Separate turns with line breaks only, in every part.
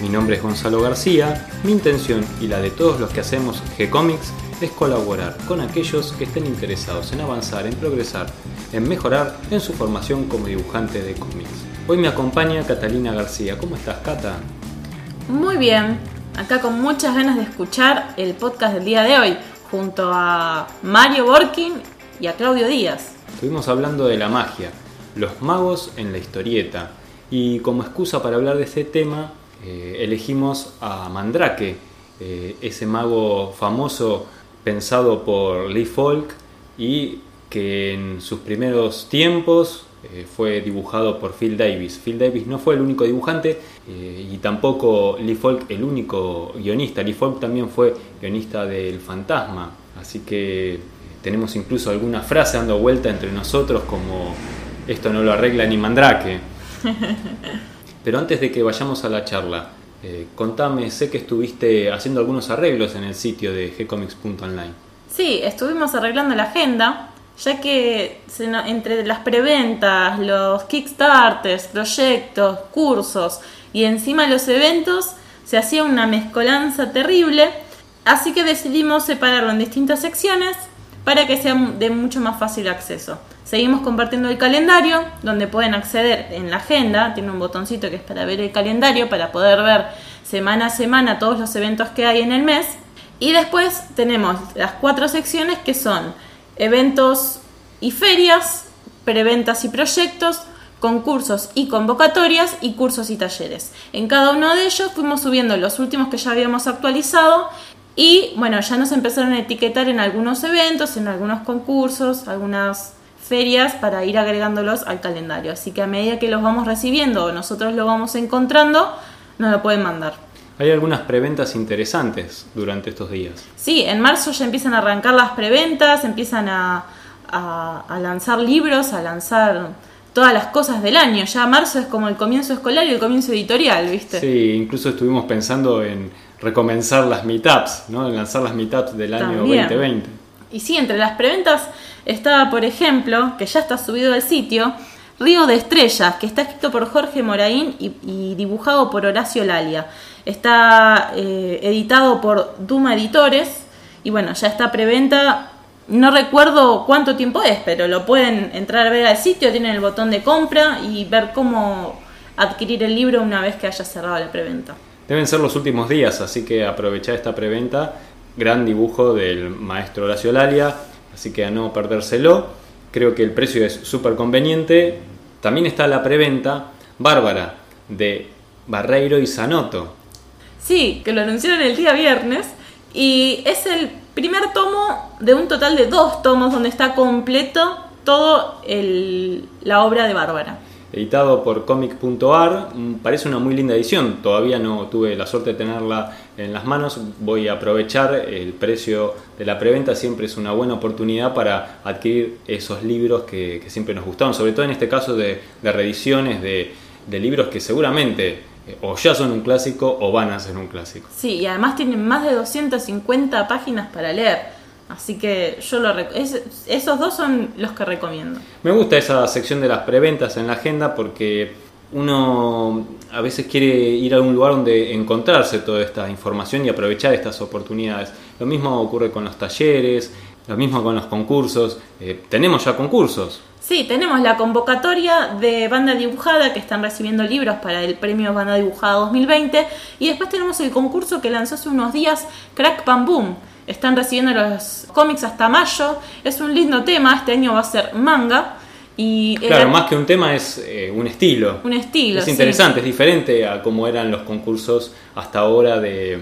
Mi nombre es Gonzalo García, mi intención y la de todos los que hacemos G-Comics es colaborar con aquellos que estén interesados en avanzar, en progresar, en mejorar en su formación como dibujante de cómics. Hoy me acompaña Catalina García. ¿Cómo estás, Cata?
Muy bien, acá con muchas ganas de escuchar el podcast del día de hoy, junto a Mario Borkin y a Claudio Díaz.
Estuvimos hablando de la magia, los magos en la historieta, y como excusa para hablar de ese tema, eh, elegimos a Mandrake, eh, ese mago famoso pensado por Lee Falk y que en sus primeros tiempos eh, fue dibujado por Phil Davis. Phil Davis no fue el único dibujante y tampoco Lee Falk el único guionista. Lee Falk también fue guionista del Fantasma, así que tenemos incluso alguna frase dando vuelta entre nosotros como esto no lo arregla ni Mandrake. Pero antes de que vayamos a la charla, eh, contame, sé que estuviste haciendo algunos arreglos en el sitio de gcomics.online.
Sí, estuvimos arreglando la agenda, ya que entre las preventas, los kickstarters, proyectos, cursos y encima los eventos, se hacía una mezcolanza terrible, así que decidimos separarlo en distintas secciones para que sea de mucho más fácil acceso. Seguimos compartiendo el calendario, donde pueden acceder en la agenda, tiene un botoncito que es para ver el calendario, para poder ver semana a semana todos los eventos que hay en el mes. Y después tenemos las cuatro secciones que son eventos y ferias, preventas y proyectos, concursos y convocatorias y cursos y talleres. En cada uno de ellos fuimos subiendo los últimos que ya habíamos actualizado y bueno, ya nos empezaron a etiquetar en algunos eventos, en algunos concursos, algunas ferias para ir agregándolos al calendario. Así que a medida que los vamos recibiendo o nosotros lo vamos encontrando, nos lo pueden mandar.
Hay algunas preventas interesantes durante estos días.
Sí, en marzo ya empiezan a arrancar las preventas, empiezan a, a, lanzar libros, a lanzar todas las cosas del año. Ya marzo es como el comienzo escolar y el comienzo editorial, ¿viste?
Sí, incluso estuvimos pensando en recomenzar las meetups, ¿no? Lanzar las meetups del año 2020.
Y sí, entre las preventas estaba, por ejemplo, que ya está subido al sitio, Río de Estrellas, que está escrito por Jorge Moraín y, dibujado por Horacio Lalia. Está eh, editado por Duma Editores y bueno, ya está preventa. No recuerdo cuánto tiempo es, pero lo pueden entrar a ver al sitio, tienen el botón de compra y ver cómo adquirir el libro una vez que haya cerrado la preventa.
Deben ser los últimos días, así que aprovechar esta preventa. Gran dibujo del maestro Horacio Lalia, así que a no perdérselo. Creo que el precio es súper conveniente. También está la preventa Bárbara de Barreiro y Sanoto.
Sí, que lo anunciaron el día viernes y es el primer tomo de un total de dos tomos donde está completo todo la obra de Bárbara
editado por comic.ar. Mm, parece una muy linda edición, todavía no tuve la suerte de tenerla en las manos. Voy a aprovechar el precio de la preventa, siempre es una buena oportunidad para adquirir esos libros que, siempre nos gustaron, sobre todo en este caso de, reediciones de, de libros que seguramente eh, o ya son un clásico o van a ser un clásico.
Sí, y además tienen más de 250 páginas para leer. Así que yo lo esos dos son los que recomiendo.
Me gusta esa sección de las preventas en la agenda porque uno a veces quiere ir a algún lugar donde encontrarse toda esta información y aprovechar estas oportunidades. Lo mismo ocurre con los talleres, lo mismo con los concursos. Eh, tenemos ya concursos.
Sí, tenemos la convocatoria de banda dibujada que están recibiendo libros para el premio Banda Dibujada 2020 y después tenemos el concurso que lanzó hace unos días Crack Pam Boom están recibiendo los cómics hasta mayo. Es un lindo tema. Este año va a ser manga. Y
claro, más que un tema es eh, un estilo.
Un estilo.
Es interesante, es diferente a cómo eran los concursos hasta ahora de,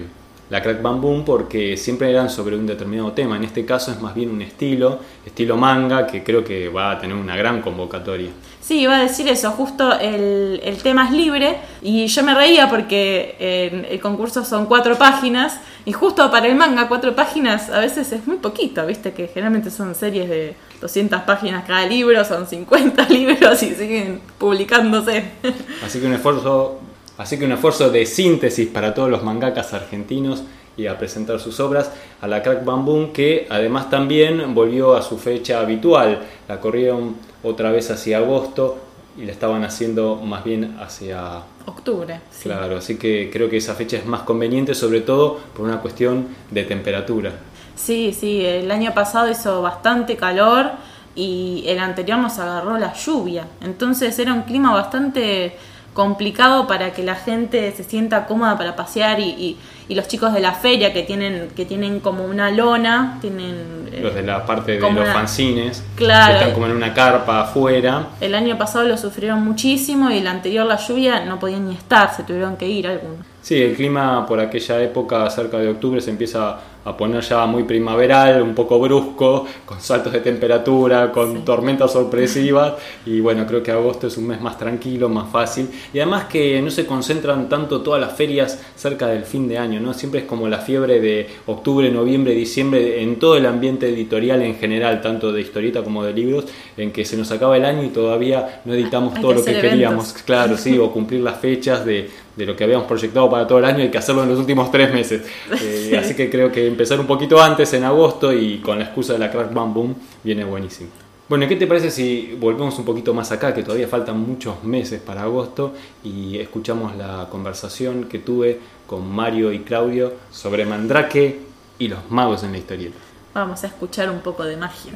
la Crack Bam porque siempre eran sobre un determinado tema. En este caso es más bien un estilo, estilo manga, que creo que va a tener una gran convocatoria.
Sí, iba a decir eso, justo el, tema es libre y yo me reía porque eh, el concurso son cuatro páginas y justo para el manga cuatro páginas a veces es muy poquito, viste que generalmente son series de 200 páginas cada libro, son 50 libros y siguen publicándose.
Así que un esfuerzo Así que un esfuerzo de síntesis para todos los mangakas argentinos y a presentar sus obras a la Crack Bamboo que además también volvió a su fecha habitual. La corrieron otra vez hacia agosto y la estaban haciendo más bien hacia
octubre.
Claro, así que creo que esa fecha es más conveniente sobre todo por una cuestión de temperatura.
Sí, sí, el año pasado hizo bastante calor y el anterior nos agarró la lluvia. Entonces era un clima bastante complicado para que la gente se sienta cómoda para pasear y, y, los chicos de la feria que tienen que tienen como una lona tienen
eh, los de la parte de los fanzines
claro,
que están como en una carpa afuera.
El año pasado lo sufrieron muchísimo y el anterior la lluvia no podían ni estar se tuvieron que ir algunos
sí el clima por aquella época cerca de octubre se empieza a poner ya muy primaveral, un poco brusco, con saltos de temperatura, con tormentas sorpresivas. Y bueno, creo que agosto es un mes más tranquilo, más fácil. Y además que no se concentran tanto todas las ferias cerca del fin de año, ¿no? Siempre es como la fiebre de octubre, noviembre, diciembre, en todo el ambiente editorial en general, tanto de historieta como de libros, en que se nos acaba el año y todavía no editamos todo lo que queríamos, claro, sí, o cumplir las fechas de, de lo que habíamos proyectado para todo el año, hay que hacerlo en los últimos tres meses. Eh, así que creo que empezar un poquito antes, en agosto, y con la excusa de la Crack Bam Boom, viene buenísimo. Bueno, ¿qué te parece si volvemos un poquito más acá, que todavía faltan muchos meses para agosto, y escuchamos la conversación que tuve con Mario y Claudio sobre Mandrake y los magos en la historieta?
Vamos a escuchar un poco de magia.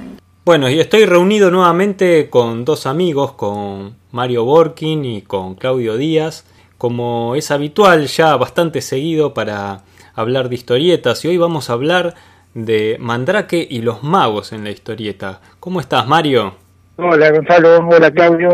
Bueno, y estoy reunido nuevamente con dos amigos, con Mario Borkin y con Claudio Díaz, como es habitual ya bastante seguido para hablar de historietas y hoy vamos a hablar de Mandrake y los magos en la historieta. ¿Cómo estás, Mario?
Hola, Gonzalo. Hola, Claudio.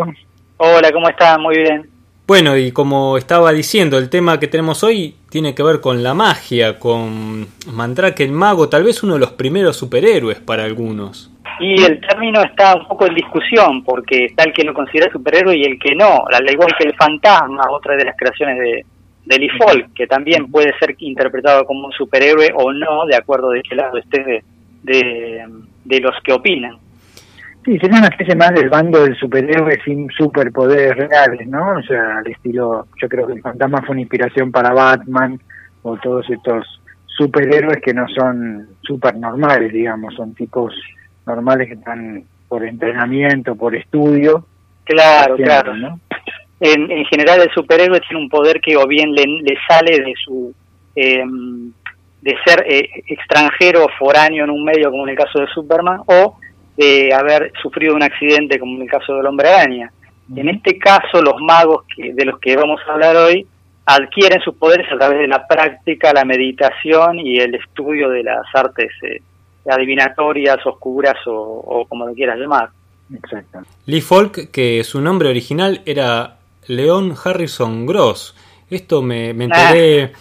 Hola, ¿cómo estás? Muy bien.
Bueno, y como estaba diciendo, el tema que tenemos hoy tiene que ver con la magia, con Mandrake el mago, tal vez uno de los primeros superhéroes para algunos.
Y el término está un poco en discusión, porque está el que lo considera superhéroe y el que no, al igual que el fantasma, otra de las creaciones de, de Lee Folk, que también puede ser interpretado como un superhéroe o no, de acuerdo de qué lado esté de, de, los que opinan.
Sí, sería una especie más del bando del superhéroe sin superpoderes reales, ¿no? O sea, al estilo, yo creo que el fantasma fue una inspiración para Batman o todos estos superhéroes que no son super normales, digamos, son tipos normales que están por entrenamiento, por estudio.
Claro, claro. ¿no? En, en, general el superhéroe tiene un poder que o bien le, le sale de su em, de ser eh, extranjero o foráneo en un medio como en el caso de Superman o de haber sufrido un accidente como en el caso del hombre araña. En este caso los magos que, de los que vamos a hablar hoy adquieren sus poderes a través de la práctica, la meditación y el estudio de las artes eh, adivinatorias, oscuras o, como lo quieras llamar.
Exacto. Lee Folk, que su nombre original era León Harrison Gross. Esto me, me enteré ah.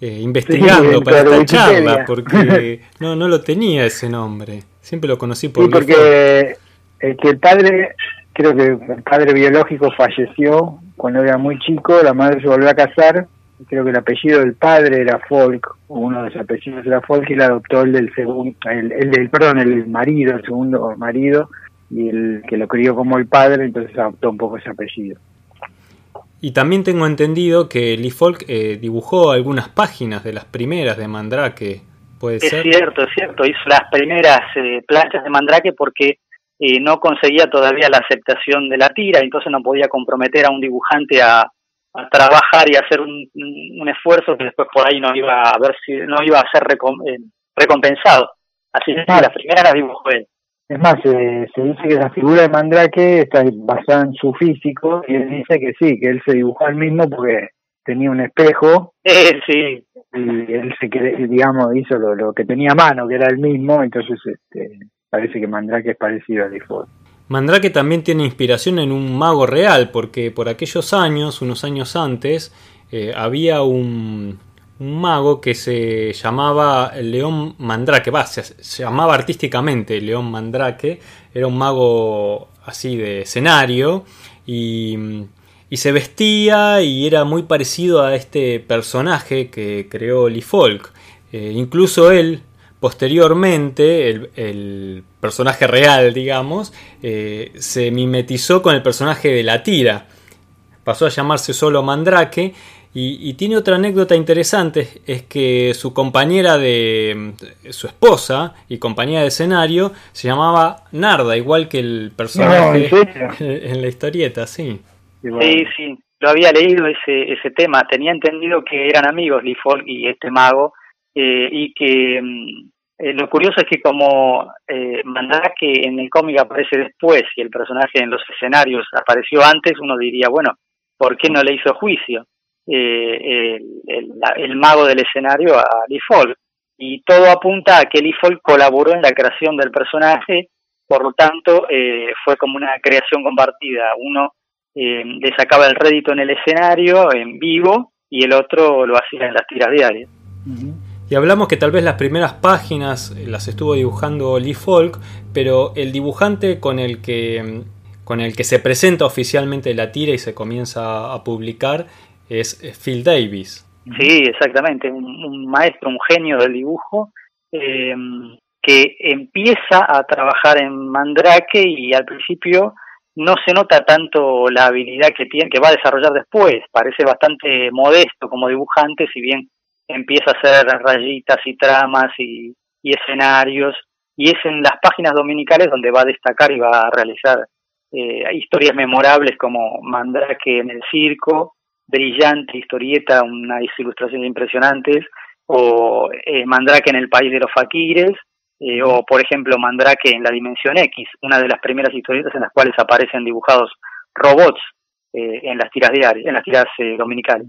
eh, investigando para esta charla, porque no, no lo tenía ese nombre. Siempre lo conocí por
sí, porque el que el padre, creo que el padre biológico falleció cuando era muy chico, la madre se volvió a casar creo que el apellido del padre era Folk, uno de los apellidos era Folk, y le adoptó el del segundo, el, del, perdón, el marido, el segundo marido, y el que lo crió como el padre, entonces adoptó un poco ese apellido.
Y también tengo entendido que Lee Folk eh, dibujó algunas páginas de las primeras de Mandrake, ¿puede ser?
Es cierto, es cierto, hizo las primeras eh, planchas de Mandrake porque eh, no conseguía todavía la aceptación de la tira, entonces no podía comprometer a un dibujante a, a trabajar y hacer un, un, esfuerzo que después por ahí no iba a ver si no iba a ser eh, recompensado. Así que la primera la dibujó él.
Es más, eh, se dice que la figura de Mandrake está basada en su físico y él dice que sí, que él se dibujó al mismo porque tenía un espejo.
Eh, sí.
Y él se digamos, hizo lo, lo que tenía a mano, que era el mismo, entonces este, parece que Mandrake es parecido a Default.
Mandrake también tiene inspiración en un mago real, porque por aquellos años, unos años antes, eh, había un, mago que se llamaba León Mandrake, se, llamaba artísticamente León Mandrake, era un mago así de escenario y, se vestía y era muy parecido a este personaje que creó Lee Folk. Eh, incluso él, posteriormente, el, personaje real, digamos, eh, se mimetizó con el personaje de la tira. Pasó a llamarse solo Mandrake y, tiene otra anécdota interesante, es que su compañera de su esposa y compañera de escenario se llamaba Narda, igual que el personaje en, la historieta, sí.
Sí, sí, lo había leído ese, ese tema, tenía entendido que eran amigos Lee Folk y este mago, eh, y que mm, eh, lo curioso es que como eh, que en el cómic aparece después y el personaje en los escenarios apareció antes, uno diría, bueno, ¿por qué no le hizo juicio? eh, el, el, mago del escenario a Lee Folk. Y todo apunta a que Lee Folk colaboró en la creación del personaje, por lo tanto eh, fue como una creación compartida. Uno le sacaba el rédito en el escenario, en vivo, y el otro lo hacía en las tiras diarias.
Y hablamos que tal vez las primeras páginas las estuvo dibujando Lee Folk, pero el dibujante con el que con el que se presenta oficialmente la tira y se comienza a publicar es Phil Davis.
Sí, exactamente, un, maestro, un genio del dibujo, em, que empieza a trabajar en Mandrake y al principio no se nota tanto la habilidad que tiene, que va a desarrollar después, parece bastante modesto como dibujante, si bien empieza a hacer rayitas y tramas y, escenarios, y es en las páginas dominicales donde va a destacar y va a realizar eh, historias memorables como Mandrake en el circo, brillante historieta, unas ilustraciones impresionantes, o eh, Mandrake en el país de los faquires, eh, o por ejemplo Mandrake en la dimensión X, una de las primeras historietas en las cuales aparecen dibujados robots eh, en las tiras diarias, en las tiras dominicales.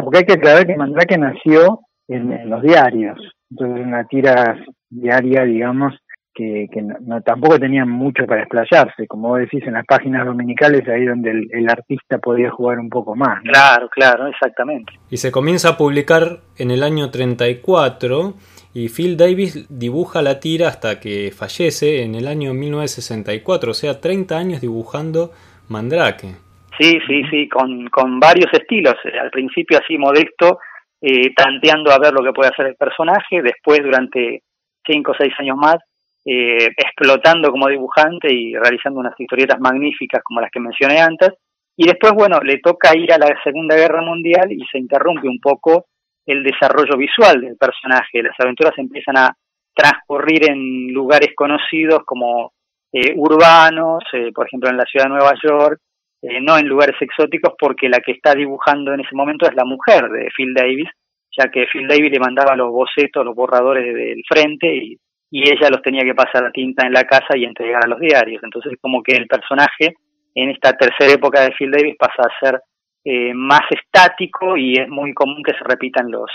Porque hay que aclarar que Mandrake nació en, los diarios, entonces una tira diaria, digamos, que, no, tampoco tenían mucho para explayarse, como vos decís, en las páginas dominicales, ahí donde el, artista podía jugar un poco más.
Claro, claro, exactamente.
Y se comienza a publicar en el año 34 y Phil Davis dibuja la tira hasta que fallece en el año 1964, o sea, 30 años dibujando Mandrake.
Sí, sí, sí, con, con varios estilos. Al principio así modesto, eh, tanteando a ver lo que puede hacer el personaje, después durante 5 o 6 años más eh, explotando como dibujante y realizando unas historietas magníficas como las que mencioné antes. Y después, bueno, le toca ir a la Segunda Guerra Mundial y se interrumpe un poco el desarrollo visual del personaje. Las aventuras empiezan a transcurrir en lugares conocidos como eh, urbanos, eh, por ejemplo en la ciudad de Nueva York, no en lugares exóticos porque la que está dibujando en ese momento es la mujer de Phil Davis, ya que Phil Davis le mandaba los bocetos, los borradores del frente y y ella los tenía que pasar a tinta en la casa y entregar a los diarios. Entonces como que el personaje en esta tercera época de Phil Davis pasa a ser eh, más estático y es muy común que se repitan los,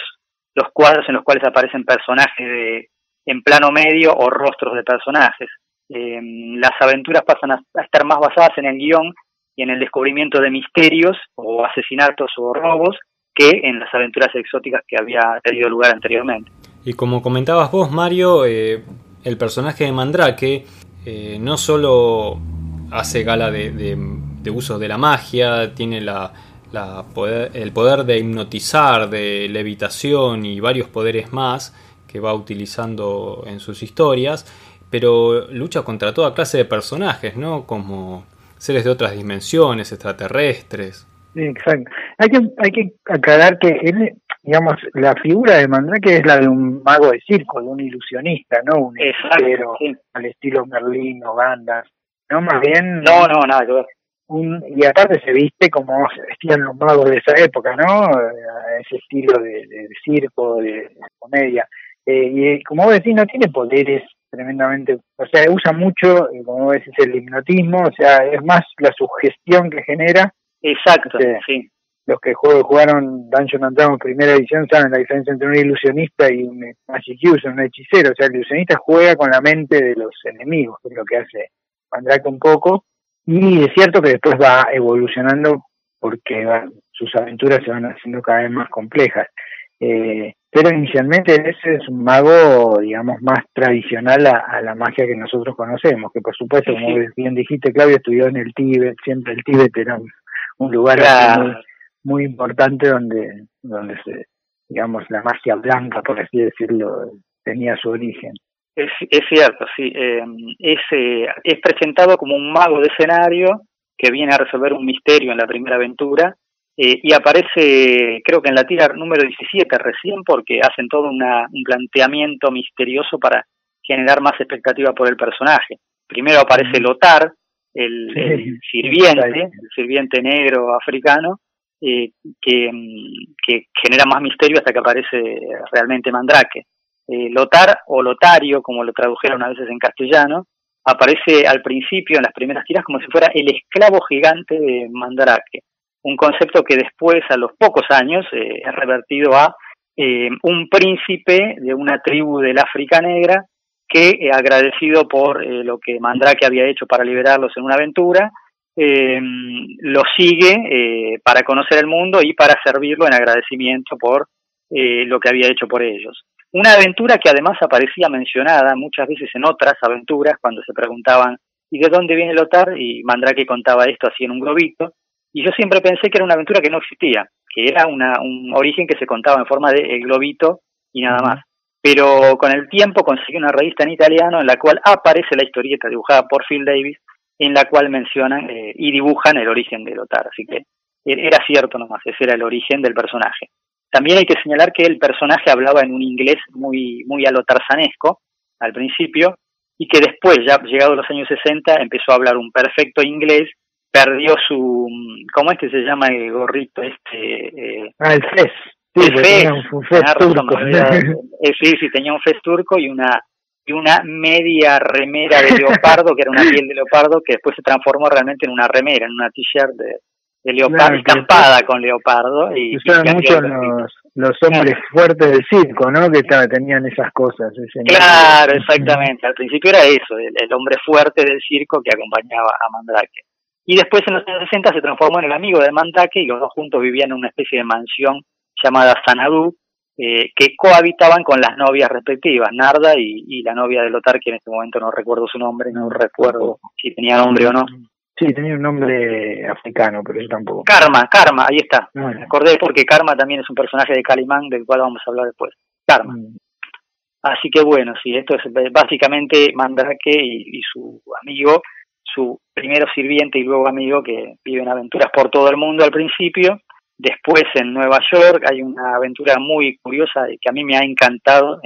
los cuadros en los cuales aparecen personajes de, en plano medio o rostros de personajes. Eh, las aventuras pasan a, estar más basadas en el guion y en el descubrimiento de misterios o asesinatos o robos que en las aventuras exóticas que había tenido lugar anteriormente.
Y como comentabas vos, Mario, eh, el personaje de Mandrake eh, no solo hace gala de, uso de la magia, tiene la, el poder de hipnotizar, de levitación y varios poderes más que va utilizando en sus historias, pero lucha contra toda clase de personajes, ¿no? Como seres de otras dimensiones, extraterrestres.
exacto. Hay que, hay que aclarar que él digamos, la figura de Mandrake es la de un mago de circo, de un ilusionista, ¿no? Un hechicero al estilo Merlín o Gandas, ¿no? Más bien...
No, no, nada que ver.
Un, y aparte se viste como se vestían los magos de esa época, ¿no? Ese estilo de, circo, de, comedia. Eh, y como vos decís, no tiene poderes tremendamente, o sea, usa mucho, eh, como vos decís, el hipnotismo, o sea, es más la sugestión que genera.
Exacto, sí
los que jugaron Dungeon and Dragons primera edición saben la diferencia entre un ilusionista y un Magic User, un hechicero. O sea, el ilusionista juega con la mente de los enemigos, que es lo que hace Mandrake un poco. Y es cierto que después va evolucionando porque sus aventuras se van haciendo cada vez más complejas. Eh, pero inicialmente ese es un mago, digamos, más tradicional a, la magia que nosotros conocemos, que por supuesto, como bien dijiste, Claudio estudió en el Tíbet, siempre el Tíbet era un, lugar muy, muy importante donde, donde se, digamos, la magia blanca, por así decirlo, tenía su origen.
Es, es cierto, sí. Eh, es, eh, es presentado como un mago de escenario que viene a resolver un misterio en la primera aventura eh, y aparece, creo que en la tira número 17 recién, porque hacen todo una, un planteamiento misterioso para generar más expectativa por el personaje. Primero aparece Lotar, el, sirviente, el sirviente negro africano, eh, que, que, genera más misterio hasta que aparece realmente Mandrake. Eh, Lotar o Lotario, como lo tradujeron a veces en castellano, aparece al principio en las primeras tiras como si fuera el esclavo gigante de Mandrake un concepto que después, a los pocos años, eh, es revertido a eh, un príncipe de una tribu del África Negra que, eh, agradecido por lo que Mandrake había hecho para liberarlos en una aventura, lo sigue para conocer el mundo y para servirlo en agradecimiento por lo que había hecho por ellos. Una aventura que además aparecía mencionada muchas veces en otras aventuras cuando se preguntaban ¿y de dónde viene Lotar? Y Mandrake contaba esto así en un globito, y yo siempre pensé que era una aventura que no existía, que era una, un origen que se contaba en forma de globito y nada más. Pero con el tiempo conseguí una revista en italiano en la cual aparece la historieta dibujada por Phil Davis, en la cual mencionan eh, y dibujan el origen de Lotar. Así que e-, era cierto nomás, ese era el origen del personaje. También hay que señalar que el personaje hablaba en un inglés muy, muy a lo tarzanesco al principio, y que después, ya llegado los años 60, empezó a hablar un perfecto inglés perdió su, ¿cómo es que se llama el gorrito este?
Eh, ah, el fez.
Sí, el fez, un fez turco. Eh, sí, sí, tenía un fez turco y una y una media remera de leopardo, que era una piel de leopardo, que después se transformó realmente en una remera, en una t-shirt de, de leopardo, estampada con leopardo. Y,
usaban mucho los, los hombres fuertes del circo, ¿no? Que tenían esas cosas.
claro, exactamente. Al principio era eso, el, el, hombre fuerte del circo que acompañaba a Mandrake. Y después en los años 60 se transformó en el amigo de Mandrake y los dos juntos vivían en una especie de mansión llamada Sanadú, eh, que cohabitaban con las novias respectivas, Narda y, la novia de Lotar, que en este momento no recuerdo su nombre, no recuerdo si tenía nombre o no.
Sí, tenía un nombre africano, pero yo tampoco.
Karma, Karma, ahí está. Me acordé porque Karma también es un personaje de Calimán, del cual vamos a hablar después. Karma. Mm. Así que bueno, sí, esto es básicamente Mandrake y su amigo su primero sirviente y luego amigo que viven aventuras por todo el mundo al principio. Después en Nueva York hay una aventura muy curiosa que a mí me ha encantado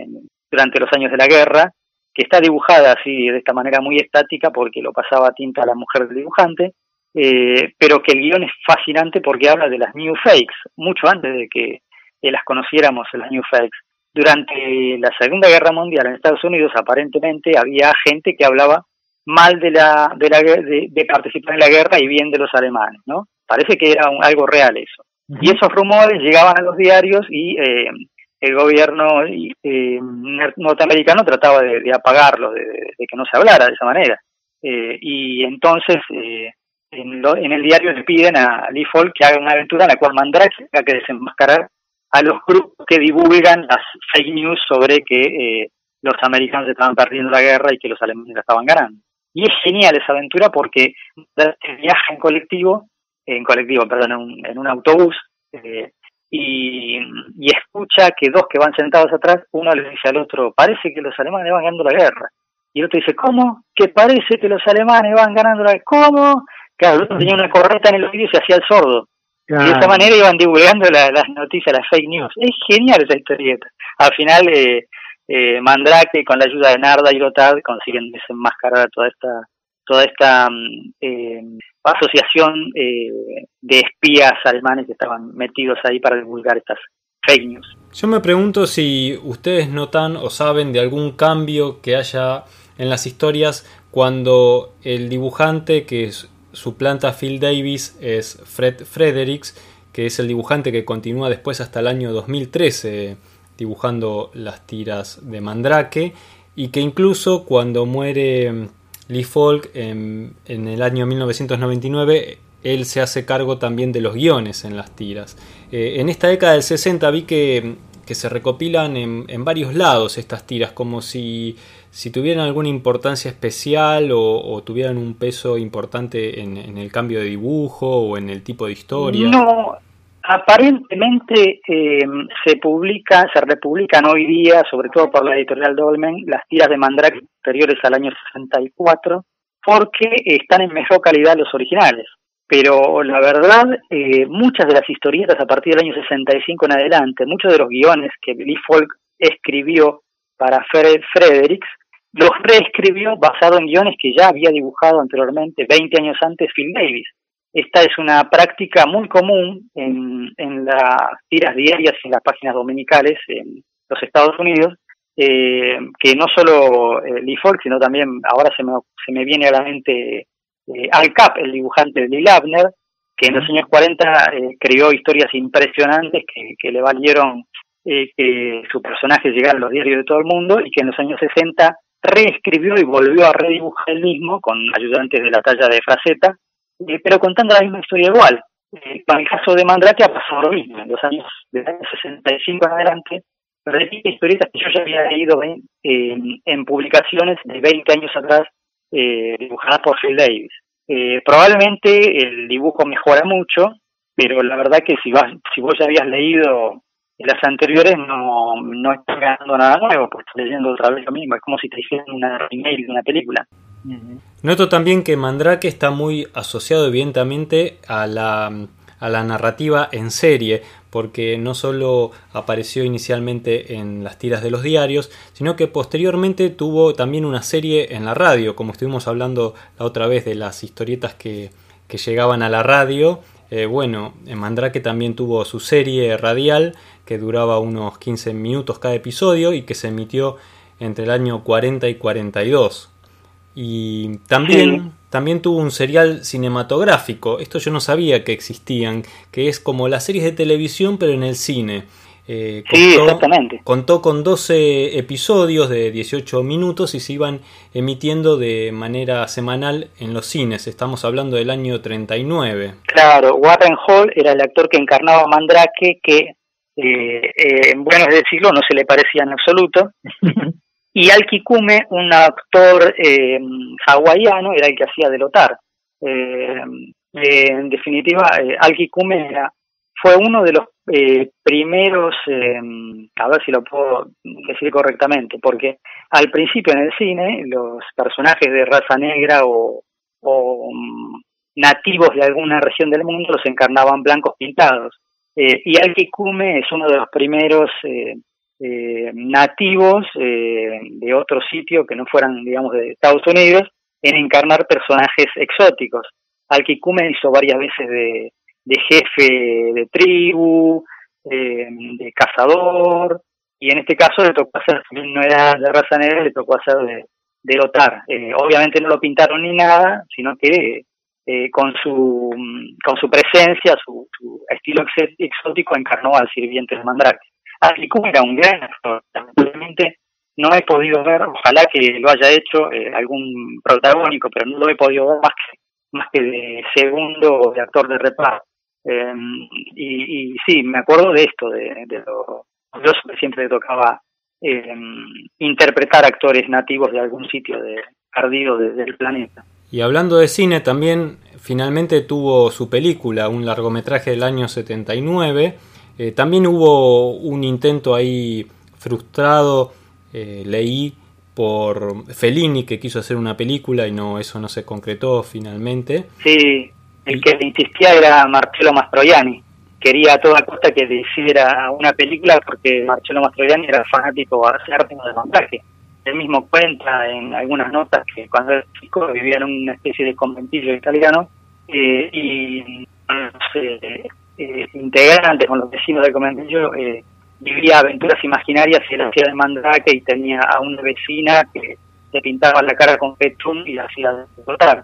durante los años de la guerra, que está dibujada así de esta manera muy estática porque lo pasaba a tinta a la mujer del dibujante, eh, pero que el guion es fascinante porque habla de las New Fakes, mucho antes de que las conociéramos, las New Fakes. Durante la Segunda Guerra Mundial en Estados Unidos aparentemente había gente que hablaba mal de, la, de, la, de, participar en la guerra y bien de los alemanes, ¿no? Parece que era algo real eso. Y esos rumores llegaban a los diarios y eh, el gobierno eh, norteamericano trataba de, apagarlo, de, que no se hablara de esa manera. Eh, y entonces en, en, el diario le piden a Lee Falk que haga una aventura en la cual Mandrake tenga que desenmascarar a los grupos que divulgan las fake news sobre que los americanos estaban perdiendo la guerra y que los alemanes la estaban ganando. Y es genial esa aventura porque viaja en colectivo, en colectivo, perdón, en un, en un autobús, eh, y, y, escucha que dos que van sentados atrás, uno le dice al otro, parece que los alemanes van ganando la guerra. Y el otro dice, ¿cómo? Que parece que los alemanes van ganando la guerra. ¿Cómo? Claro, el otro tenía una correta en el oído y se hacía el sordo. Y de esa manera iban divulgando las noticias, las fake news. Es genial esa historieta. Al final, eh, eh, Mandrake con la ayuda de Narda y Lothar consiguen desenmascarar toda esta toda esta mm, eh, asociación eh, de espías alemanes que estaban metidos ahí para divulgar estas fake news.
Yo me pregunto si ustedes notan o saben de algún cambio que haya en las historias cuando el dibujante que suplanta Phil Davis es Fred Fredericks, que es el dibujante que continúa después hasta el año 2013 dibujando las tiras de Mandrake y que incluso cuando muere mm, Lee Falk en, el año 1999 él se hace cargo también de los guiones en las tiras. Eh, en esta década del 60 vi que que se recopilan en, en, varios lados estas tiras, como si, si tuvieran alguna importancia especial o, tuvieran un peso importante en, en, el cambio de dibujo o en el tipo de historia.
No, aparentemente eh, se publica, se republican hoy día, sobre todo por la editorial Dolmen, las tiras de Mandrake anteriores al año 64, porque están en mejor calidad los originales pero la verdad, eh, muchas de las historietas a partir del año 65 en adelante, muchos de los guiones que Lee Falk escribió para Fred Fredericks, los reescribió basado en guiones que ya había dibujado anteriormente, 20 años antes, Phil Davis. Esta es una práctica muy común en, en las tiras diarias y en las páginas dominicales en los Estados Unidos, eh, que no solo eh, Lee Falk, sino también ahora se me, se me viene a la mente eh, Al Cap, el dibujante de Lee Abner, que en los años 40 eh, creó historias impresionantes que, le valieron eh, que su personaje llegara a los diarios de todo el mundo y que en los años 60 reescribió y volvió a redibujar el mismo con ayudantes de la talla de Fraceta, pero contando la misma historia igual. con el caso de Mandrake ha pasado lo mismo. En los años, de años 65 en adelante, repite historietas que yo ya había leído en, en publicaciones de 20 años atrás eh, dibujadas por Phil Davis. Eh, probablemente el dibujo mejora mucho, pero la verdad que si vas, si vos ya habías leído las anteriores no, no estás ganando nada nuevo, pues estás leyendo otra vez lo mismo, es como si te hicieran una remake de una película.
Noto también que Mandrake está muy asociado evidentemente a la, a la narrativa en serie, porque no solo apareció inicialmente en las tiras de los diarios, sino que posteriormente tuvo también una serie en la radio, como estuvimos hablando la otra vez de las historietas que, llegaban a la radio. Eh, bueno, en Mandrake también tuvo su serie radial que duraba unos 15 minutos cada episodio y que se emitió entre el año 40 y 42. Y también, también tuvo un serial cinematográfico, esto yo no sabía que existían, que es como las series de televisión pero en el cine.
Eh, sí, exactamente.
Contó con 12 episodios de 18 minutos y se iban emitiendo de manera semanal en los cines. Estamos hablando del año 39.
Claro, Warren Hall era el actor que encarnaba a Mandrake, que eh, eh, en buenos de siglo no se le parecía en absoluto. Y Alki Kume, un actor eh, hawaiano, era el que hacía de Lotar. Eh, eh, en definitiva, eh, Alki Kume era, fue uno de los eh, primeros, a ver si lo puedo decir correctamente, porque al principio en el cine los personajes de raza negra o, mm, nativos de alguna región del mundo los encarnaban blancos pintados. y Alki Kume es uno de los primeros eh, nativos eh, de otro sitio que no fueran, digamos, de Estados Unidos, en encarnar personajes exóticos. Alquikume hizo varias veces de, jefe de tribu, eh, de cazador, y en este caso le tocó hacer, no era de raza negra, le tocó hacer de, de Lotar. obviamente no lo pintaron ni nada, sino que con su con su presencia, su estilo exótico encarnó al sirviente de Mandrake. Kuhn era un gran actor. Lamentablemente no he podido ver, ojalá que lo haya hecho eh, algún protagónico, pero no lo he podido ver más que, más que de segundo de actor de reparto. Eh, y, sí, me acuerdo de esto, de, de lo yo siempre tocaba eh, interpretar actores nativos de algún sitio de, perdido del planeta.
Y hablando de cine, también finalmente tuvo su película, un largometraje del año 79, eh, también hubo un intento ahí frustrado, eh, leí por Fellini que quiso hacer una película y no eso no se concretó finalmente.
Sí, el que insistía era Marcello Mastroianni. Quería a toda costa que le hiciera una película porque Marcello Mastroianni era fanático acérrimo de montaje. Él mismo cuenta en algunas notas que cuando era chico vivía en una especie de conventillo italiano eh, y eh, integrantes con los vecinos del conventillo eh, vivía aventuras imaginarias y él hacía de mandrake y tenía a una vecina que le pintaba la cara con petrum y la hacía explotar.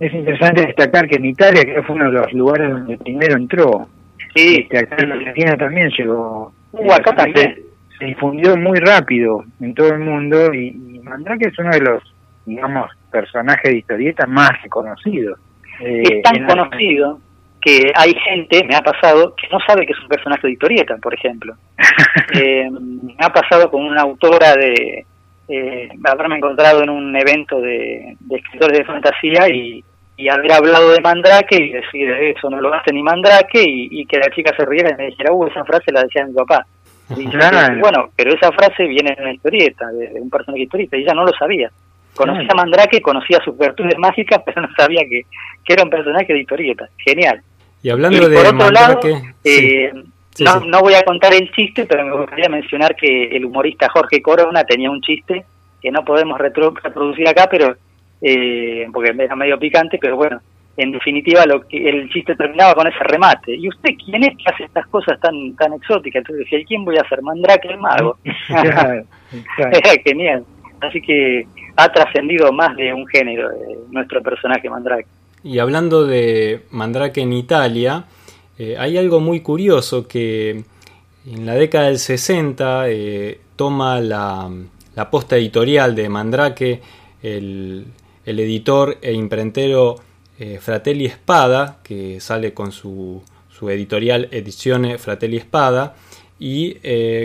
Es interesante destacar que en Italia, que fue uno de los lugares donde primero entró,
sí,
que acá en Argentina también llegó.
Uh, acá también.
Se, difundió muy rápido en todo el mundo y, y Mandrake es uno de los, digamos, personajes de historieta más reconocidos.
Es tan conocido que hay gente, me ha pasado, que no sabe que es un personaje de historieta, por ejemplo. eh, me ha pasado con una autora de eh, haberme encontrado en un evento de, escritores de fantasía y, haber hablado de Mandrake y decir eso no lo hace ni Mandrake y, que la chica se riera y me dijera, uh, esa frase la decía mi papá. Y bueno, pero esa frase viene en una historieta, de, un personaje historieta, y ella no lo sabía. Conocía a Mandrake, conocía sus virtudes mágicas, pero no sabía que, que era un personaje de historieta. Genial.
Y hablando de
por otro Mandrake, lado, eh, no, no voy a contar el chiste, pero me gustaría mencionar que el humorista Jorge Corona tenía un chiste que no podemos reproducir acá, pero eh, porque era medio picante, pero bueno, en definitiva lo que el chiste terminaba con ese remate. ¿Y usted quién es que hace estas cosas tan tan exóticas? Entonces decía, ¿quién voy a hacer? Mandrake el mago. era genial. Así que ha trascendido más de un género eh, nuestro personaje Mandrake.
Y hablando de Mandrake en Italia, eh, hay algo muy curioso que en la década del 60 eh, toma la, posta editorial de Mandrake el, editor e imprentero eh, Fratelli Espada, que sale con su, su editorial Edizione Fratelli Espada, y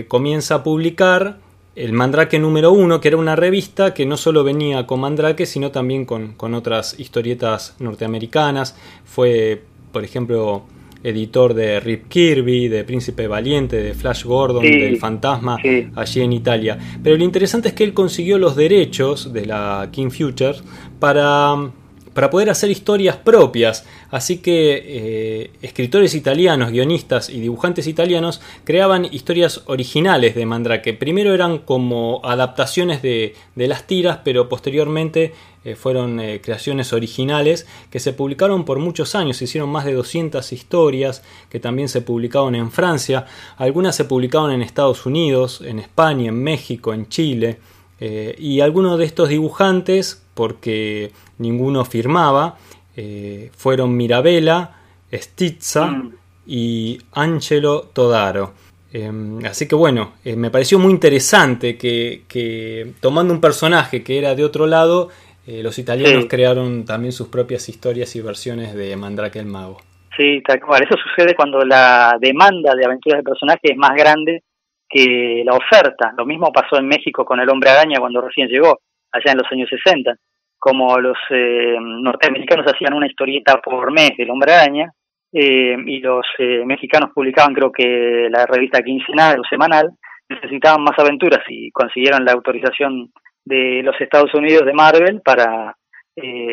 comienza a publicar el Mandrake número uno, que era una revista que no solo venía con Mandrake, sino también con, con otras historietas norteamericanas. Fue, por ejemplo, editor de Rip Kirby, de Príncipe Valiente, de Flash Gordon, del Fantasma, allí en Italia. Pero lo interesante es que él consiguió los derechos de la King Futures para para poder hacer historias propias. Así que eh, escritores italianos, guionistas y dibujantes italianos creaban historias originales de Mandrake. Primero eran como adaptaciones de, las tiras, pero posteriormente eh, fueron eh, creaciones originales que se publicaron por muchos años. Se hicieron más de 200 historias que también se publicaron en Francia. Algunas se publicaron en Estados Unidos, en España, en México, en Chile. y algunos de estos dibujantes porque ninguno firmaba, eh, fueron Mirabella, Stizza mm. y Angelo Todaro. Em, así que bueno, eh, me pareció muy interesante que, tomando un personaje que era de otro lado, eh, los italianos crearon también sus propias historias y versiones de Mandrake el Mago.
Sí, tal cual. Eso sucede cuando la demanda de aventuras de personaje es más grande que la oferta. Lo mismo pasó en México con el hombre araña cuando recién llegó, allá en los años 60 como los eh, norteamericanos hacían una historieta por mes del hombre araña, eh, y los eh, mexicanos publicaban creo que la revista quincenal o semanal, necesitaban más aventuras y consiguieron la autorización de los Estados Unidos de Marvel para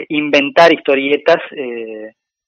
inventar historietas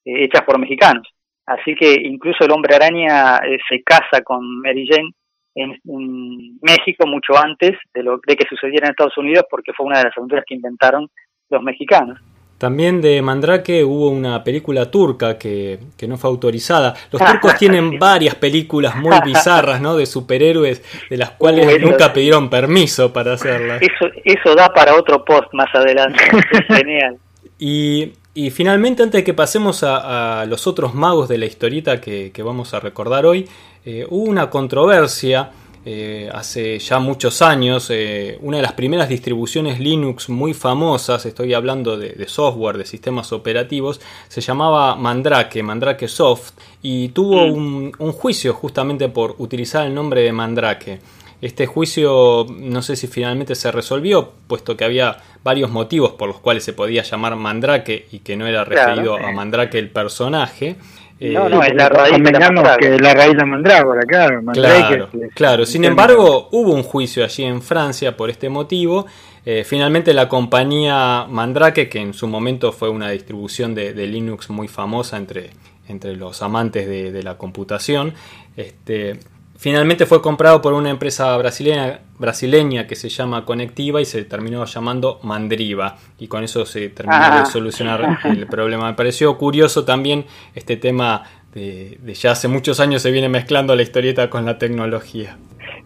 hechas por mexicanos. Así que incluso el hombre araña se casa con Mary Jane en, en, México mucho antes de lo de que sucediera en Estados Unidos porque fue una de las aventuras que inventaron los mexicanos.
También de Mandrake hubo una película turca que, no fue autorizada. Los turcos tienen varias películas muy bizarras, ¿no? De superhéroes, de las cuales nunca pidieron permiso para hacerlas.
Eso, eso da para otro post más adelante. Genial.
Y, y, finalmente, antes de que pasemos a, los otros magos de la historieta que, vamos a recordar hoy, eh, hubo una controversia eh, hace ya muchos años, eh, una de las primeras distribuciones Linux muy famosas, estoy hablando de, software, de sistemas operativos, se llamaba Mandrake, Mandrake Soft, y tuvo mm. un, juicio justamente por utilizar el nombre de Mandrake. Este juicio no sé si finalmente se resolvió, puesto que había varios motivos por los cuales se podía llamar Mandrake y que no era referido a Mandrake el personaje.
Eh, no, no, es la raíz de la que la raíz de mandrágora, claro.
Claro, claro. Sin embargo, hubo un juicio allí en Francia por este motivo. Eh, finalmente la compañía Mandrake, que en su momento fue una distribución de, Linux muy famosa entre, entre los amantes de, de la computación, este, Finalmente fue comprado por una empresa brasileña, brasileña que se llama Conectiva y se terminó llamando Mandriva. Y con eso se terminó de ah. solucionar el problema. Me pareció curioso también este tema de, ya hace muchos años se viene mezclando la historieta con la tecnología.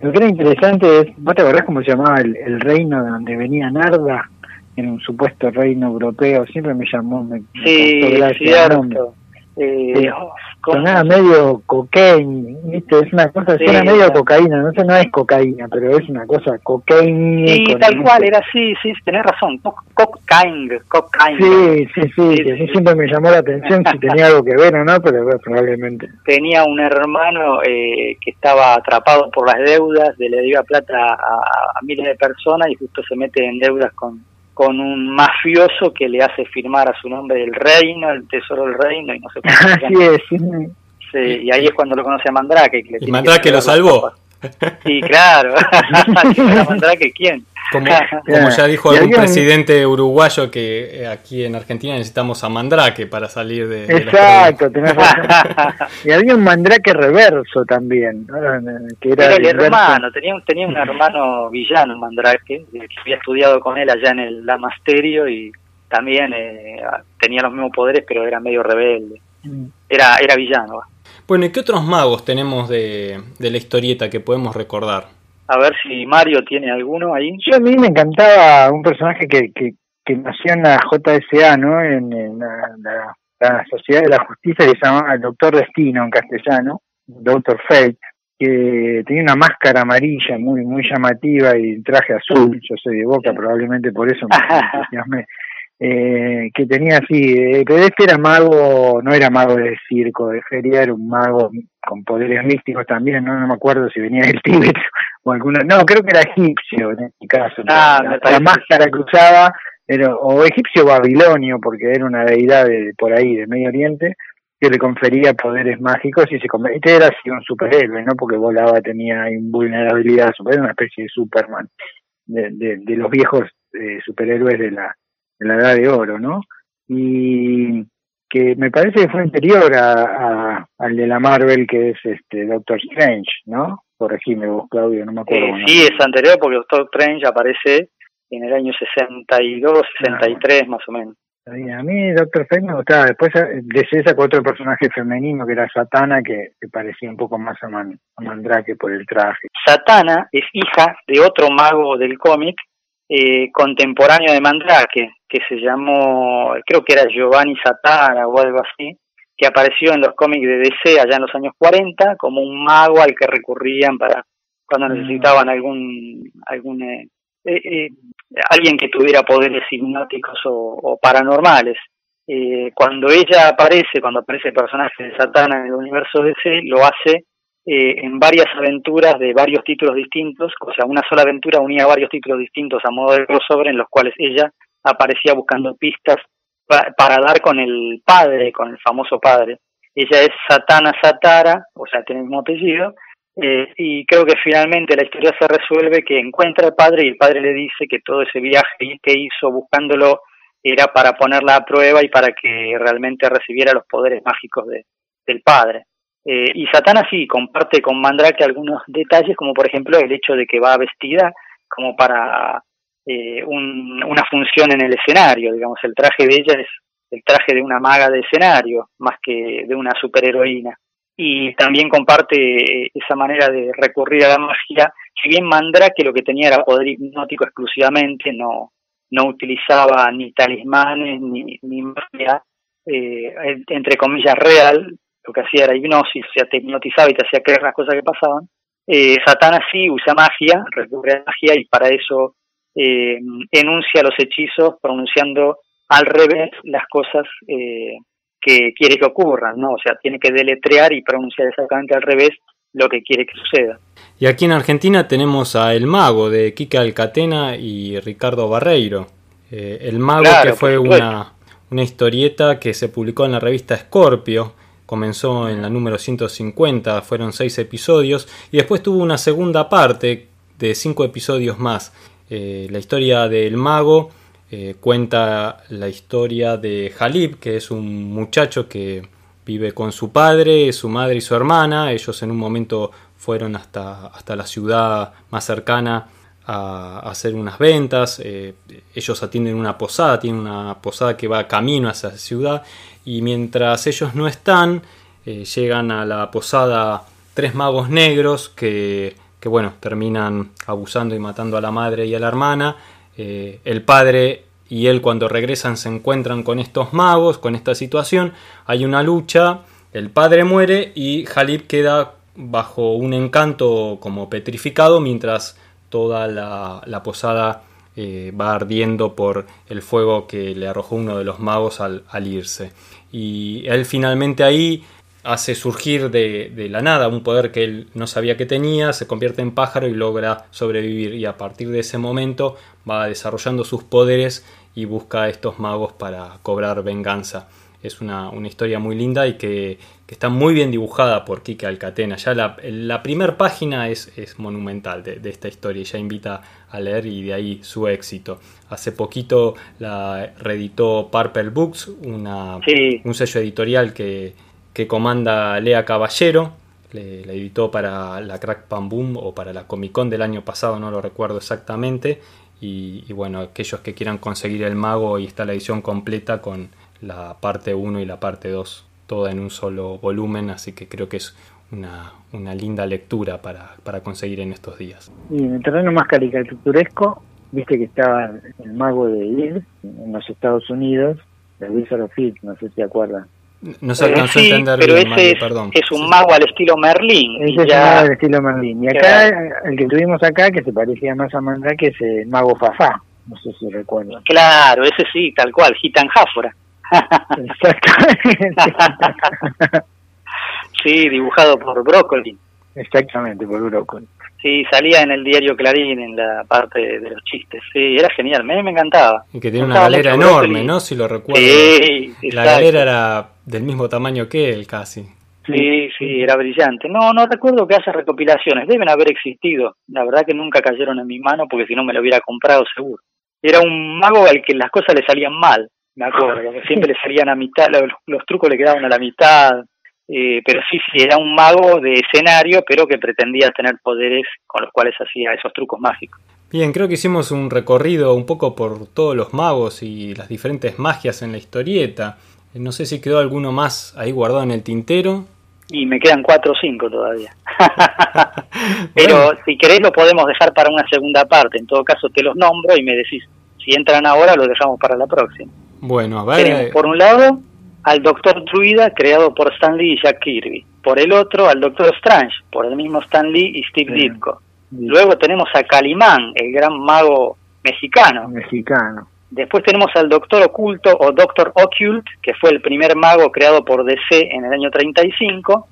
Lo que era interesante es, ¿vos te acordás cómo se llamaba el, reino de donde venía Narda? En un supuesto reino europeo, siempre me llamó, me,
sí,
Eh, sonaba medio cocaine, ¿viste? Es una cosa, suena medio cocaína, no sé, no es cocaína, pero es una cosa cocaine.
Sí, tal cual, era así, sí, tenés razón, cocaine, cocaine.
Sí, sí, sí, sí, siempre me llamó la atención si tenía algo que ver o no, pero probablemente.
Tenía un hermano eh, que estaba atrapado por las deudas, le debía plata a miles de personas y justo se mete en deudas con con un mafioso que le hace firmar a su nombre el reino, el tesoro del reino y no sé
qué. Así es.
Sí, y ahí es cuando lo conoce a Mandrake.
y Mandrake lo salvó.
Sí, claro. Mandrake quién?
Como, ya dijo algún presidente uruguayo que eh, aquí en Argentina necesitamos a Mandrake para salir de...
Exacto, tenés razón. y había un Mandrake reverso también,
que era, el hermano, tenía, tenía un hermano villano, Mandrake, que había estudiado con él allá en el Lamasterio y también eh, tenía los mismos poderes, pero era medio rebelde. Mm. Era, era villano.
Bueno, ¿y qué otros magos tenemos de, de la historieta que podemos recordar?
A ver si Mario tiene alguno ahí.
Yo a mí me encantaba un personaje que, que, que nació en la JSA, ¿no? En, la, Sociedad de la Justicia, que se llamaba el Doctor Destino en castellano, Doctor Fate, que tenía una máscara amarilla muy muy llamativa y un traje azul. Yo soy de Boca, probablemente por eso me, eh, que tenía así, eh, pero este era mago, no era mago de circo, de feria, era un mago con poderes místicos también, no, no me acuerdo si venía del Tíbet o alguna, no, creo que era egipcio en este caso, ah, la, máscara que usaba era o egipcio babilonio, porque era una deidad de, por ahí, de Medio Oriente, que le confería poderes mágicos y se convertía, era así un superhéroe, ¿no? Porque volaba, tenía invulnerabilidad, era una especie de Superman, de, de, de los viejos eh, superhéroes de la la edad de oro, ¿no? Y que me parece que fue anterior a, al de la Marvel, que es este Doctor Strange, ¿no? Corregime vos, Claudio, no me acuerdo.
Eh, sí, es anterior porque Doctor Strange aparece en el año 62, 63 más o menos.
A mí Doctor Strange me gustaba. Después eh, de sacó otro personaje femenino que era Satana, que, parecía un poco más a, a Mandrake por el traje.
Satana es hija de otro mago del cómic eh, contemporáneo de Mandrake, que se llamó, creo que era Giovanni Satara o algo así, que apareció en los cómics de DC allá en los años 40 como un mago al que recurrían para cuando mm. necesitaban algún algún eh, eh, alguien que tuviera poderes hipnóticos o, paranormales. cuando ella aparece, cuando aparece el personaje de Satana en el universo DC, lo hace eh, en varias aventuras de varios títulos distintos, o sea, una sola aventura unía varios títulos distintos a modo de crossover en los cuales ella aparecía buscando pistas para dar con el padre, con el famoso padre. Ella es Satana Satara, o sea, tiene el mismo apellido, eh, y creo que finalmente la historia se resuelve que encuentra al padre y el padre le dice que todo ese viaje que hizo buscándolo era para ponerla a prueba y para que realmente recibiera los poderes mágicos de, del padre. Eh, y Satana sí comparte con Mandrake algunos detalles, como por ejemplo el hecho de que va vestida como para eh, una función en el escenario, digamos, el traje de ella es el traje de una maga de escenario, más que de una superheroína. Y también comparte eh, esa manera de recurrir a la magia, si bien Mandrake lo que tenía era poder hipnótico exclusivamente, no, no utilizaba ni talismanes ni, ni magia, entre comillas, real, lo que hacía era hipnosis, o sea, te hipnotizaba y te hacía creer las cosas que pasaban. Eh, Satán sí usa magia, recurre a magia y para eso eh, enuncia los hechizos pronunciando al revés las cosas eh, que quiere que ocurran, ¿no? O sea, tiene que deletrear y pronunciar exactamente al revés lo que quiere que suceda.
Y aquí en Argentina tenemos a El Mago de Kika Alcatena y Ricardo Barreiro. Eh, el Mago que fue una, una historieta que se publicó en la revista Scorpio comenzó en la número 150, fueron seis episodios, y después tuvo una segunda parte de cinco episodios más. Eh, la historia del mago eh, cuenta la historia de Jalib, que es un muchacho que vive con su padre, su madre y su hermana. Ellos en un momento fueron hasta, hasta la ciudad más cercana a, hacer unas ventas. Eh, ellos atienden una posada, tienen una posada que va camino a esa ciudad y mientras ellos no están, eh, llegan a la posada tres magos negros que, que, bueno, terminan abusando y matando a la madre y a la hermana. Eh, el padre y él cuando regresan se encuentran con estos magos, con esta situación, hay una lucha, el padre muere y Halib queda bajo un encanto como petrificado mientras toda la, posada eh, va ardiendo por el fuego que le arrojó uno de los magos al, irse. Y él finalmente ahí hace surgir de, de, la nada un poder que él no sabía que tenía, se convierte en pájaro y logra sobrevivir. Y a partir de ese momento va desarrollando sus poderes y busca a estos magos para cobrar venganza es una, historia muy linda y que, está muy bien dibujada por Kike Alcatena. Ya la, la primera página es, es monumental de, esta historia y ya invita a leer y de ahí su éxito. Hace poquito la reeditó Purple Books, una, un sello editorial que, comanda Lea Caballero. Le, la editó para la Crack Pam Boom o para la Comic Con del año pasado, no lo recuerdo exactamente. Y, y bueno, aquellos que quieran conseguir el mago y está la edición completa con la parte 1 y la parte 2, toda en un solo volumen, así que creo que es una, una linda lectura para, para, conseguir en estos días.
Y en el terreno más caricaturesco, viste que estaba el mago de Ir en los Estados Unidos, de Wizard of no sé si te acuerdan.
No se alcanzó a entender
pero ese es, perdón. es un mago al estilo Merlín.
Ese es un mago al estilo Merlín. Y acá, el que tuvimos acá, que se parecía más a que es el mago Fafá. No sé si recuerdan.
Claro, ese sí, tal cual, Gitan Jáfora. Exactamente. sí, dibujado por Brócoli.
Exactamente, por Brócoli.
Sí, salía en el diario Clarín en la parte de los chistes. Sí, era genial, me, me encantaba.
Y que tiene una galera enorme, ¿no? Si lo recuerdo. Sí, la galera era del mismo tamaño que él, casi.
Sí, sí, era brillante. No, no recuerdo que hace recopilaciones. Deben haber existido. La verdad que nunca cayeron en mi mano porque si no me lo hubiera comprado seguro. Era un mago al que las cosas le salían mal me acuerdo, que siempre le salían a mitad, los, trucos le quedaban a la mitad, eh, pero sí, sí, era un mago de escenario, pero que pretendía tener poderes con los cuales hacía esos trucos mágicos.
Bien, creo que hicimos un recorrido un poco por todos los magos y las diferentes magias en la historieta. No sé si quedó alguno más ahí guardado en el tintero.
Y me quedan cuatro o cinco todavía. Pero si querés lo podemos dejar para una segunda parte. En todo caso te los nombro y me decís, si entran ahora lo dejamos para la próxima.
Bueno, a ver.
Eh, por un lado, al Doctor Druida, creado por Stan Lee y Jack Kirby. Por el otro, al Doctor Strange, por el mismo Stan Lee y Steve Ditko. Luego tenemos a Calimán, el gran mago mexicano.
Mexicano.
Después tenemos al Doctor Oculto o Doctor Occult, que fue el primer mago creado por DC en el año 35.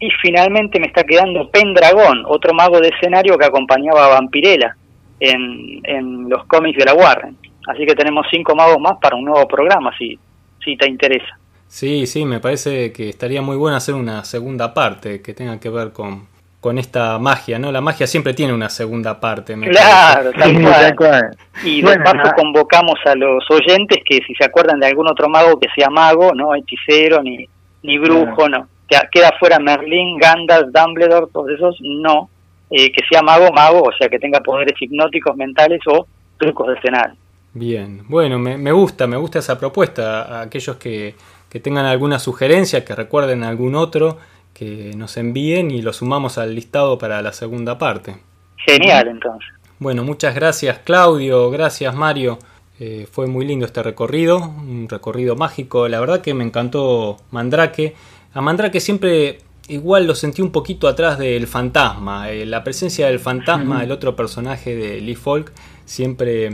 Y finalmente me está quedando Pendragón, otro mago de escenario que acompañaba a Vampirella en, en los cómics de la Warren. Así que tenemos cinco magos más para un nuevo programa, si, si te interesa.
Sí, sí, me parece que estaría muy bueno hacer una segunda parte que tenga que ver con, con esta magia, ¿no? La magia siempre tiene una segunda parte.
claro, tal cual. Y de paso ah. convocamos a los oyentes que si se acuerdan de algún otro mago que sea mago, no hechicero ni, ni brujo, no. Que queda fuera Merlín, Gandalf, Dumbledore, todos esos, no. Eh, que sea mago, mago, o sea, que tenga poderes hipnóticos mentales o trucos de escenario.
Bien, bueno, me, me, gusta, me gusta esa propuesta. A aquellos que, que, tengan alguna sugerencia, que recuerden algún otro, que nos envíen y lo sumamos al listado para la segunda parte.
Genial, entonces.
Bueno, muchas gracias Claudio, gracias Mario. Eh, fue muy lindo este recorrido, un recorrido mágico. La verdad que me encantó Mandrake. A Mandrake siempre igual lo sentí un poquito atrás del fantasma. Eh, la presencia del fantasma, el otro personaje de Lee Folk, siempre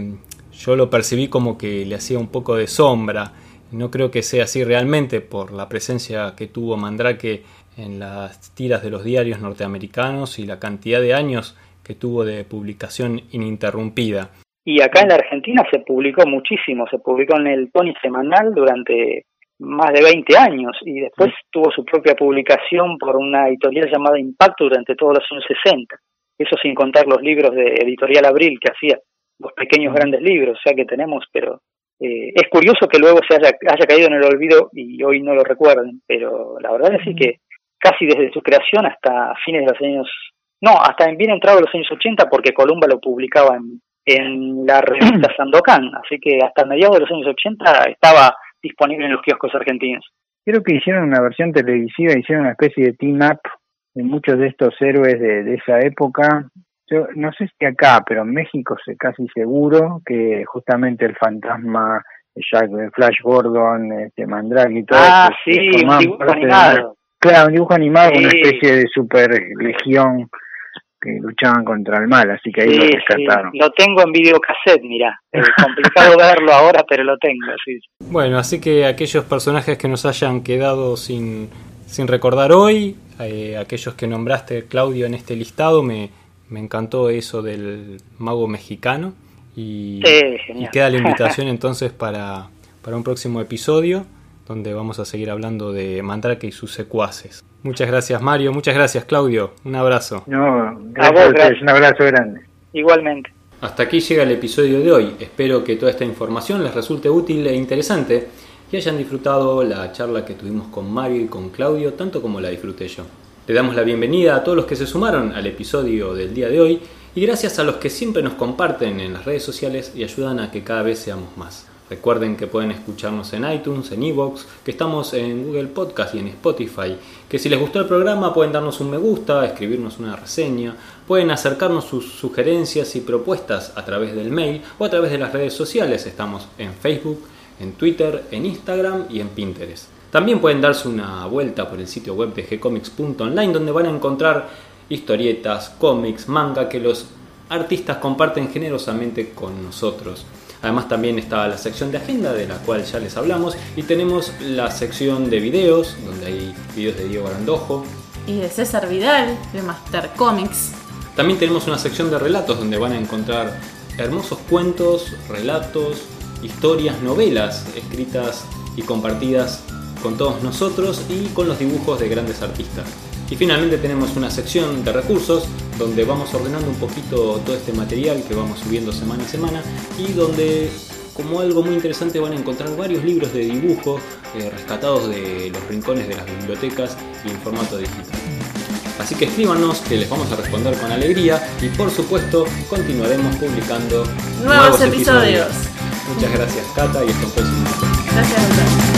yo lo percibí como que le hacía un poco de sombra. No creo que sea así realmente por la presencia que tuvo Mandrake en las tiras de los diarios norteamericanos y la cantidad de años que tuvo de publicación ininterrumpida.
Y acá en la Argentina se publicó muchísimo, se publicó en el Tony Semanal durante más de 20 años y después tuvo su propia publicación por una editorial llamada Impacto durante todos los años 60. Eso sin contar los libros de Editorial Abril que hacía los pequeños grandes libros, o sea que tenemos, pero eh, es curioso que luego se haya, haya caído en el olvido y hoy no lo recuerden, pero la verdad es que casi desde su creación hasta fines de los años, no, hasta bien entrado los años 80 porque Columba lo publicaba en, en la revista Sandokan, así que hasta mediados de los años 80 estaba disponible en los kioscos argentinos.
Creo que hicieron una versión televisiva, hicieron una especie de team-up de muchos de estos héroes de, de esa época no sé si acá, pero en México sé casi seguro que justamente el fantasma Jack Flash Gordon, este Mandrake y todo
ah, sí, un dibujo animado.
claro, un dibujo animado una especie de super legión que luchaban contra el mal, así que ahí lo rescataron.
Lo tengo en videocassette, mira. Es complicado verlo ahora, pero lo tengo, sí.
Bueno, así que aquellos personajes que nos hayan quedado sin, sin recordar hoy, eh, aquellos que nombraste, Claudio, en este listado, me, me encantó eso del mago mexicano. Y, y queda la invitación entonces para, para un próximo episodio donde vamos a seguir hablando de Mandrake y sus secuaces. Muchas gracias Mario, muchas gracias Claudio, un abrazo.
No, gracias un abrazo grande.
Igualmente.
Hasta aquí llega el episodio de hoy, espero que toda esta información les resulte útil e interesante y hayan disfrutado la charla que tuvimos con Mario y con Claudio tanto como la disfruté yo. Le damos la bienvenida a todos los que se sumaron al episodio del día de hoy y gracias a los que siempre nos comparten en las redes sociales y ayudan a que cada vez seamos más. Recuerden que pueden escucharnos en iTunes, en Evox, que estamos en Google Podcast y en Spotify, que si les gustó el programa pueden darnos un me gusta, escribirnos una reseña, pueden acercarnos sus sugerencias y propuestas a través del mail o a través de las redes sociales. Estamos en Facebook, en Twitter, en Instagram y en Pinterest. También pueden darse una vuelta por el sitio web de gcomics.online donde van a encontrar historietas, cómics, manga que los artistas comparten generosamente con nosotros. Además también está la sección de agenda de la cual ya les hablamos y tenemos la sección de videos donde hay videos de Diego Arandojo
y de César Vidal de Master Comics.
También tenemos una sección de relatos donde van a encontrar hermosos cuentos, relatos, historias, novelas escritas y compartidas con todos nosotros y con los dibujos de grandes artistas. Y finalmente tenemos una sección de recursos donde vamos ordenando un poquito todo este material que vamos subiendo semana a semana y donde como algo muy interesante van a encontrar varios libros de dibujo eh, rescatados de los rincones de las bibliotecas y en formato digital. Así que escríbanos que les vamos a responder con alegría y por supuesto continuaremos publicando
nuevos, episodios.
Muchas gracias Cata y hasta un próximo.
Gracias.